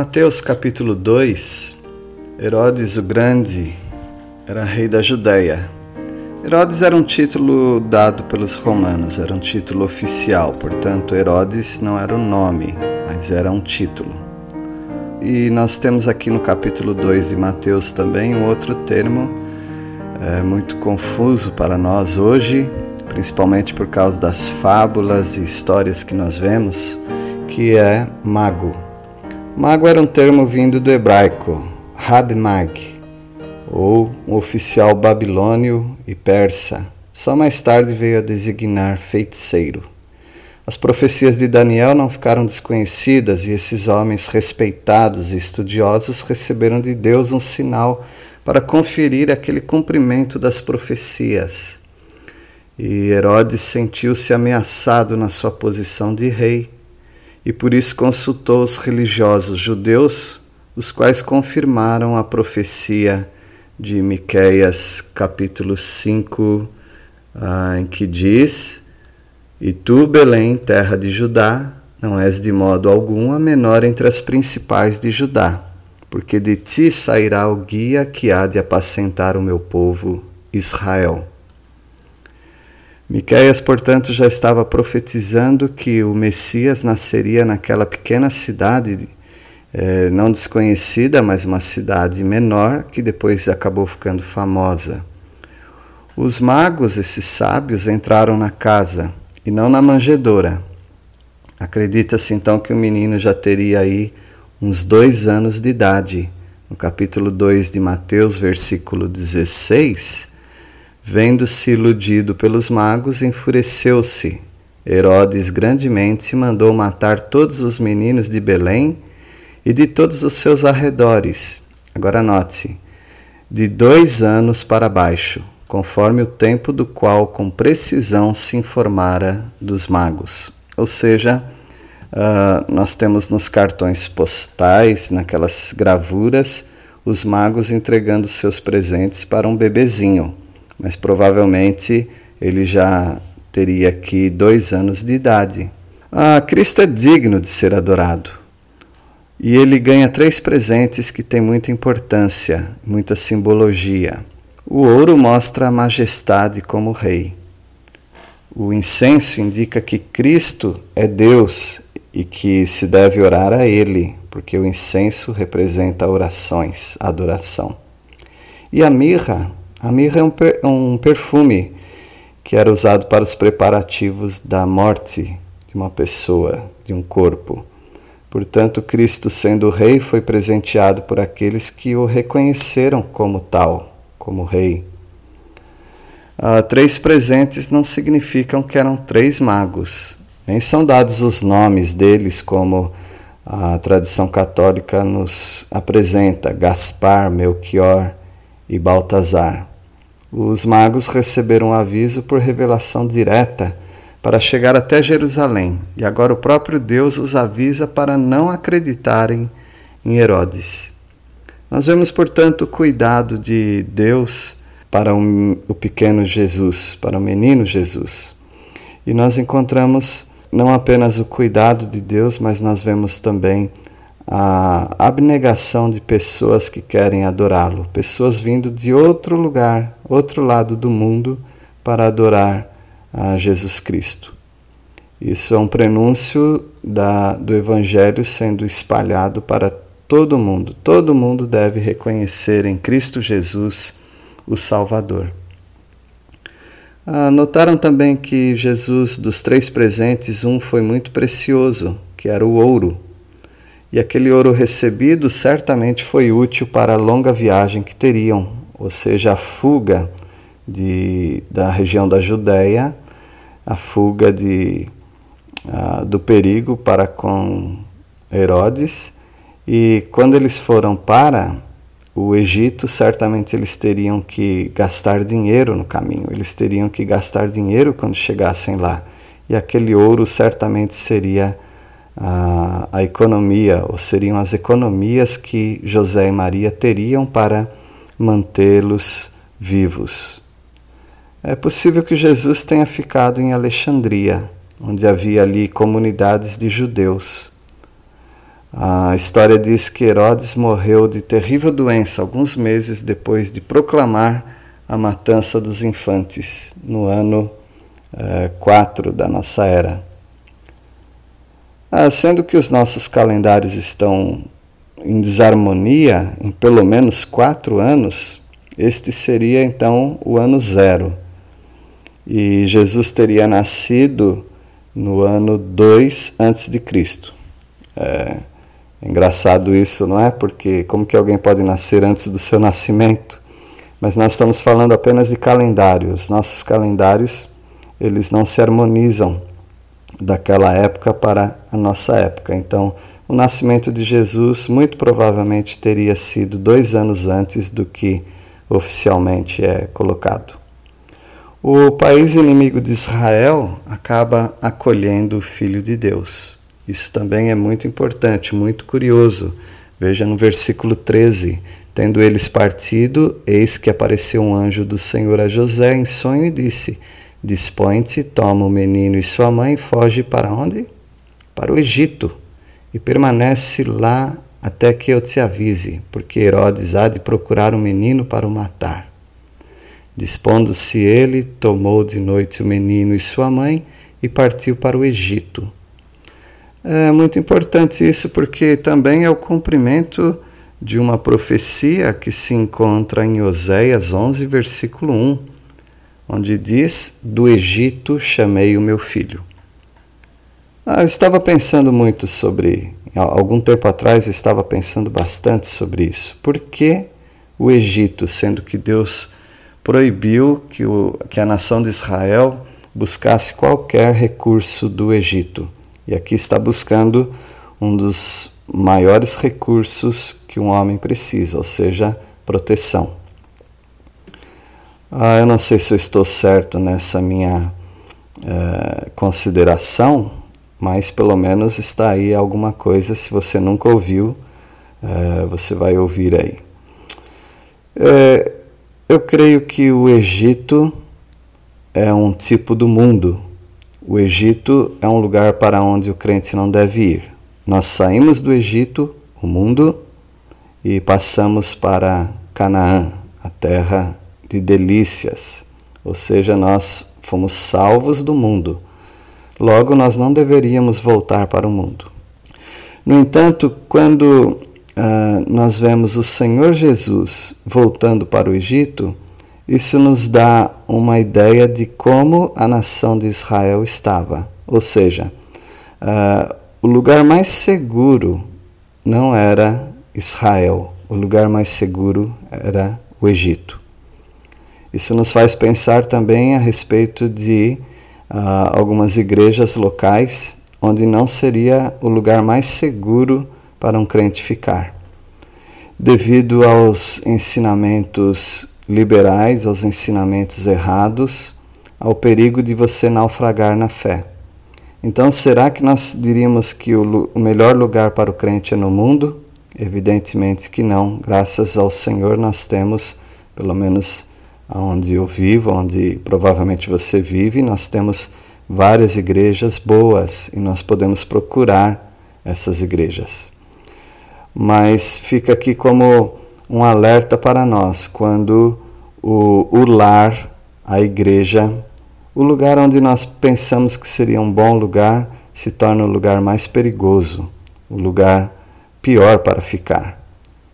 Mateus capítulo 2 Herodes o Grande era rei da Judéia. Herodes era um título dado pelos romanos, era um título oficial, portanto, Herodes não era o nome, mas era um título. E nós temos aqui no capítulo 2 de Mateus também um outro termo é, muito confuso para nós hoje, principalmente por causa das fábulas e histórias que nós vemos, que é mago. Mago era um termo vindo do hebraico, Mag, ou um oficial babilônio e persa. Só mais tarde veio a designar feiticeiro. As profecias de Daniel não ficaram desconhecidas e esses homens respeitados e estudiosos receberam de Deus um sinal para conferir aquele cumprimento das profecias. E Herodes sentiu-se ameaçado na sua posição de rei e por isso consultou os religiosos judeus, os quais confirmaram a profecia de Miqueias capítulo 5, ah, em que diz: E tu, Belém, terra de Judá, não és de modo algum a menor entre as principais de Judá, porque de ti sairá o guia que há de apacentar o meu povo Israel. Miqueias, portanto, já estava profetizando que o Messias nasceria naquela pequena cidade, eh, não desconhecida, mas uma cidade menor, que depois acabou ficando famosa. Os magos, esses sábios, entraram na casa e não na manjedoura. Acredita-se então que o menino já teria aí uns dois anos de idade. No capítulo 2 de Mateus, versículo 16, Vendo-se iludido pelos magos, enfureceu-se. Herodes grandemente mandou matar todos os meninos de Belém e de todos os seus arredores. Agora note: de dois anos para baixo, conforme o tempo do qual com precisão se informara dos magos. Ou seja, uh, nós temos nos cartões postais, naquelas gravuras, os magos entregando seus presentes para um bebezinho mas provavelmente ele já teria aqui dois anos de idade. Ah, Cristo é digno de ser adorado. E ele ganha três presentes que têm muita importância, muita simbologia. O ouro mostra a majestade como rei. O incenso indica que Cristo é Deus e que se deve orar a Ele, porque o incenso representa orações, adoração. E a mirra a mirra é um, um perfume que era usado para os preparativos da morte de uma pessoa, de um corpo. Portanto, Cristo, sendo rei, foi presenteado por aqueles que o reconheceram como tal, como rei. Ah, três presentes não significam que eram três magos, nem são dados os nomes deles, como a tradição católica nos apresenta: Gaspar, Melchior e Baltazar. Os magos receberam um aviso por revelação direta para chegar até Jerusalém, e agora o próprio Deus os avisa para não acreditarem em Herodes. Nós vemos, portanto, o cuidado de Deus para o pequeno Jesus, para o menino Jesus. E nós encontramos não apenas o cuidado de Deus, mas nós vemos também a abnegação de pessoas que querem adorá-lo, pessoas vindo de outro lugar, outro lado do mundo, para adorar a Jesus Cristo. Isso é um prenúncio da, do Evangelho sendo espalhado para todo mundo. Todo mundo deve reconhecer em Cristo Jesus o Salvador. Ah, notaram também que Jesus, dos três presentes, um foi muito precioso, que era o ouro. E aquele ouro recebido certamente foi útil para a longa viagem que teriam, ou seja, a fuga de, da região da Judéia, a fuga de, uh, do perigo para com Herodes. E quando eles foram para o Egito, certamente eles teriam que gastar dinheiro no caminho, eles teriam que gastar dinheiro quando chegassem lá. E aquele ouro certamente seria a, a economia, ou seriam as economias que José e Maria teriam para mantê-los vivos. É possível que Jesus tenha ficado em Alexandria, onde havia ali comunidades de judeus. A história diz que Herodes morreu de terrível doença alguns meses depois de proclamar a matança dos infantes, no ano 4 eh, da nossa era. Ah, sendo que os nossos calendários estão em desarmonia em pelo menos quatro anos, este seria então o ano zero e Jesus teria nascido no ano 2 antes de Cristo. É engraçado isso, não é? Porque como que alguém pode nascer antes do seu nascimento? Mas nós estamos falando apenas de calendários. Nossos calendários, eles não se harmonizam daquela época para a nossa época. Então, o nascimento de Jesus muito provavelmente teria sido dois anos antes do que oficialmente é colocado. O país inimigo de Israel acaba acolhendo o Filho de Deus. Isso também é muito importante, muito curioso. Veja no versículo 13: Tendo eles partido, eis que apareceu um anjo do Senhor a José em sonho e disse: Dispõe-te, toma o menino e sua mãe e foge para onde? Para o Egito, e permanece lá até que eu te avise, porque Herodes há de procurar o um menino para o matar. Dispondo-se ele, tomou de noite o menino e sua mãe e partiu para o Egito. É muito importante isso porque também é o cumprimento de uma profecia que se encontra em Oséias 11, versículo 1, onde diz: Do Egito chamei o meu filho. Ah, eu estava pensando muito sobre, algum tempo atrás eu estava pensando bastante sobre isso. Por que o Egito, sendo que Deus proibiu que, o, que a nação de Israel buscasse qualquer recurso do Egito. E aqui está buscando um dos maiores recursos que um homem precisa, ou seja, proteção. Ah, eu não sei se eu estou certo nessa minha eh, consideração, mas pelo menos está aí alguma coisa. Se você nunca ouviu, eh, você vai ouvir aí. É, eu creio que o Egito é um tipo do mundo. O Egito é um lugar para onde o crente não deve ir. Nós saímos do Egito, o mundo, e passamos para Canaã, a terra de delícias. Ou seja, nós fomos salvos do mundo. Logo, nós não deveríamos voltar para o mundo. No entanto, quando uh, nós vemos o Senhor Jesus voltando para o Egito, isso nos dá uma ideia de como a nação de Israel estava. Ou seja, uh, o lugar mais seguro não era Israel, o lugar mais seguro era o Egito. Isso nos faz pensar também a respeito de uh, algumas igrejas locais onde não seria o lugar mais seguro para um crente ficar. Devido aos ensinamentos liberais, aos ensinamentos errados, ao perigo de você naufragar na fé. Então, será que nós diríamos que o, melhor lugar para o crente é no mundo? Evidentemente que não. Graças ao Senhor, nós temos, pelo menos onde eu vivo, onde provavelmente você vive, nós temos várias igrejas boas e nós podemos procurar essas igrejas mas fica aqui como um alerta para nós quando o, o lar, a igreja, o lugar onde nós pensamos que seria um bom lugar se torna o lugar mais perigoso, o lugar pior para ficar.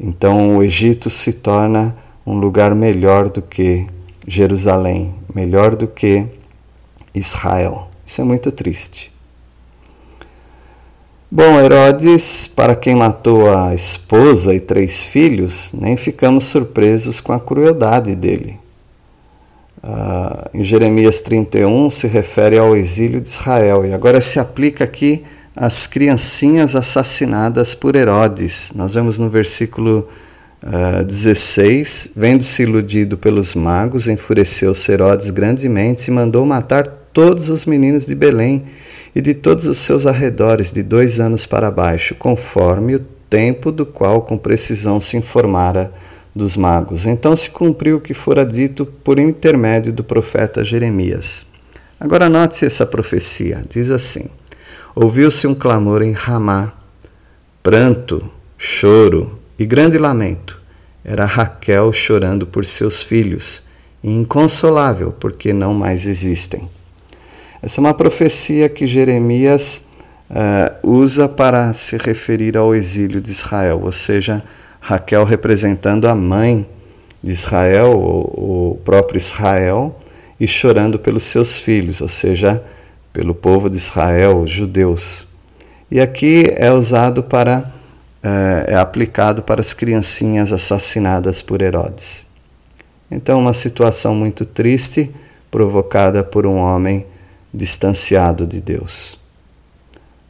Então o Egito se torna um lugar melhor do que Jerusalém, melhor do que Israel. Isso é muito triste. Bom, Herodes, para quem matou a esposa e três filhos, nem ficamos surpresos com a crueldade dele. Uh, em Jeremias 31 se refere ao exílio de Israel e agora se aplica aqui às criancinhas assassinadas por Herodes. Nós vemos no versículo uh, ah, 16: Vendo-se iludido pelos magos, enfureceu-se Herodes grandemente e mandou matar todos os meninos de Belém e de todos os seus arredores, de dois anos para baixo, conforme o tempo do qual com precisão se informara dos magos. Então se cumpriu o que fora dito por intermédio do profeta Jeremias. Agora note essa profecia. Diz assim: Ouviu-se um clamor em Ramá, pranto, choro e grande lamento. Era Raquel chorando por seus filhos, e inconsolável porque não mais existem. Essa é uma profecia que Jeremias uh, usa para se referir ao exílio de Israel, ou seja, Raquel representando a mãe de Israel, o, o próprio Israel, e chorando pelos seus filhos, ou seja, pelo povo de Israel, os judeus. E aqui é usado para, é, é aplicado para as criancinhas assassinadas por Herodes. Então, uma situação muito triste provocada por um homem distanciado de Deus.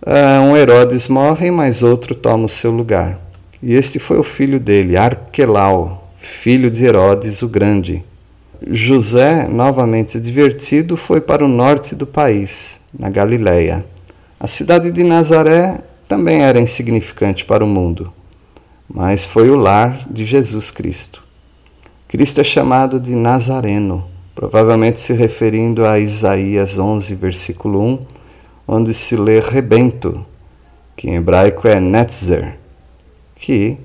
É, um Herodes morre, mas outro toma o seu lugar. E este foi o filho dele, Arquelau, filho de Herodes o Grande. José, novamente divertido, foi para o norte do país, na Galiléia. A cidade de Nazaré também era insignificante para o mundo, mas foi o lar de Jesus Cristo. Cristo é chamado de Nazareno, provavelmente se referindo a Isaías 11, versículo 1, onde se lê rebento, que em hebraico é netzer que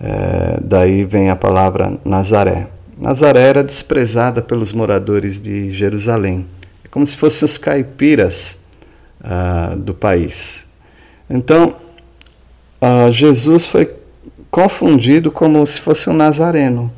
é, daí vem a palavra Nazaré. Nazaré era desprezada pelos moradores de Jerusalém. É como se fossem os caipiras ah, do país. Então, ah, Jesus foi confundido como se fosse um nazareno.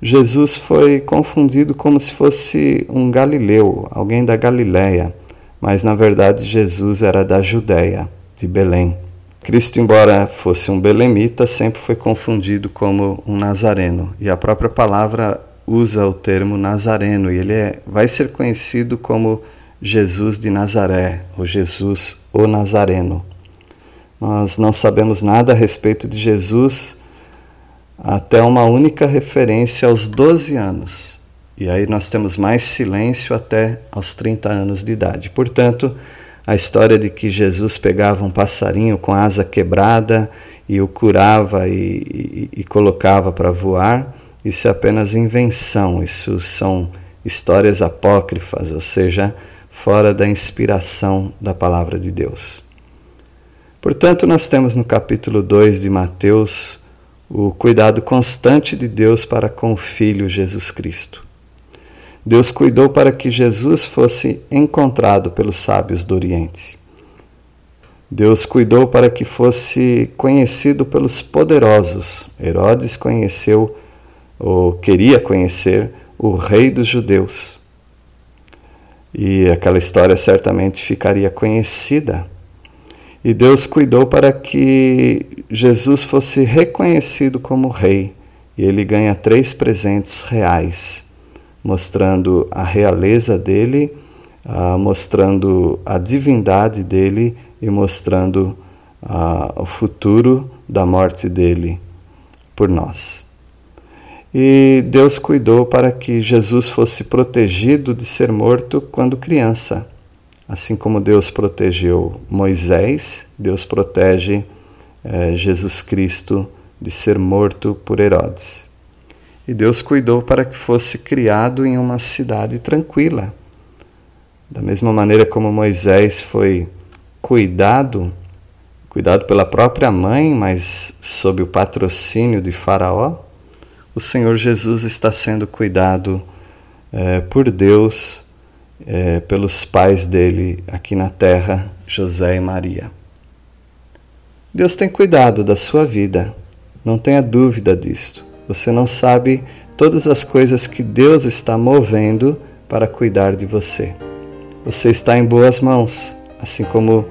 Jesus foi confundido como se fosse um galileu, alguém da Galiléia, mas na verdade Jesus era da Judéia, de Belém. Cristo, embora fosse um belemita, sempre foi confundido como um nazareno. E a própria palavra usa o termo nazareno, e ele é, vai ser conhecido como Jesus de Nazaré, ou Jesus o Nazareno. Nós não sabemos nada a respeito de Jesus até uma única referência aos 12 anos. E aí nós temos mais silêncio até aos 30 anos de idade. Portanto, a história de que Jesus pegava um passarinho com asa quebrada e o curava e, e, e colocava para voar, isso é apenas invenção, isso são histórias apócrifas, ou seja, fora da inspiração da palavra de Deus. Portanto, nós temos no capítulo 2 de Mateus o cuidado constante de Deus para com o Filho Jesus Cristo. Deus cuidou para que Jesus fosse encontrado pelos sábios do Oriente. Deus cuidou para que fosse conhecido pelos poderosos. Herodes conheceu, ou queria conhecer, o rei dos judeus. E aquela história certamente ficaria conhecida. E Deus cuidou para que Jesus fosse reconhecido como rei. E ele ganha três presentes reais mostrando a realeza dele, uh, mostrando a divindade dele e mostrando uh, o futuro da morte dele por nós. E Deus cuidou para que Jesus fosse protegido de ser morto quando criança. Assim como Deus protegeu Moisés, Deus protege eh, Jesus Cristo de ser morto por Herodes. E Deus cuidou para que fosse criado em uma cidade tranquila. Da mesma maneira como Moisés foi cuidado, cuidado pela própria mãe, mas sob o patrocínio de Faraó, o Senhor Jesus está sendo cuidado é, por Deus é, pelos pais dele aqui na terra, José e Maria. Deus tem cuidado da sua vida, não tenha dúvida disto. Você não sabe todas as coisas que Deus está movendo para cuidar de você. Você está em boas mãos, assim como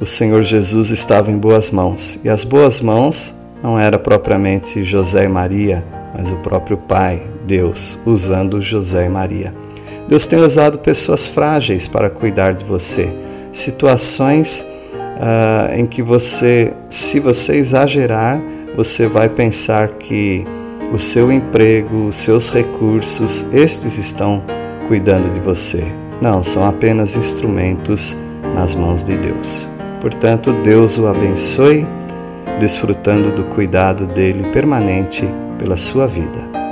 o Senhor Jesus estava em boas mãos. E as boas mãos não era propriamente José e Maria, mas o próprio Pai, Deus, usando José e Maria. Deus tem usado pessoas frágeis para cuidar de você, situações uh, em que você, se você exagerar, você vai pensar que o seu emprego, os seus recursos, estes estão cuidando de você. Não, são apenas instrumentos nas mãos de Deus. Portanto, Deus o abençoe, desfrutando do cuidado dele permanente pela sua vida.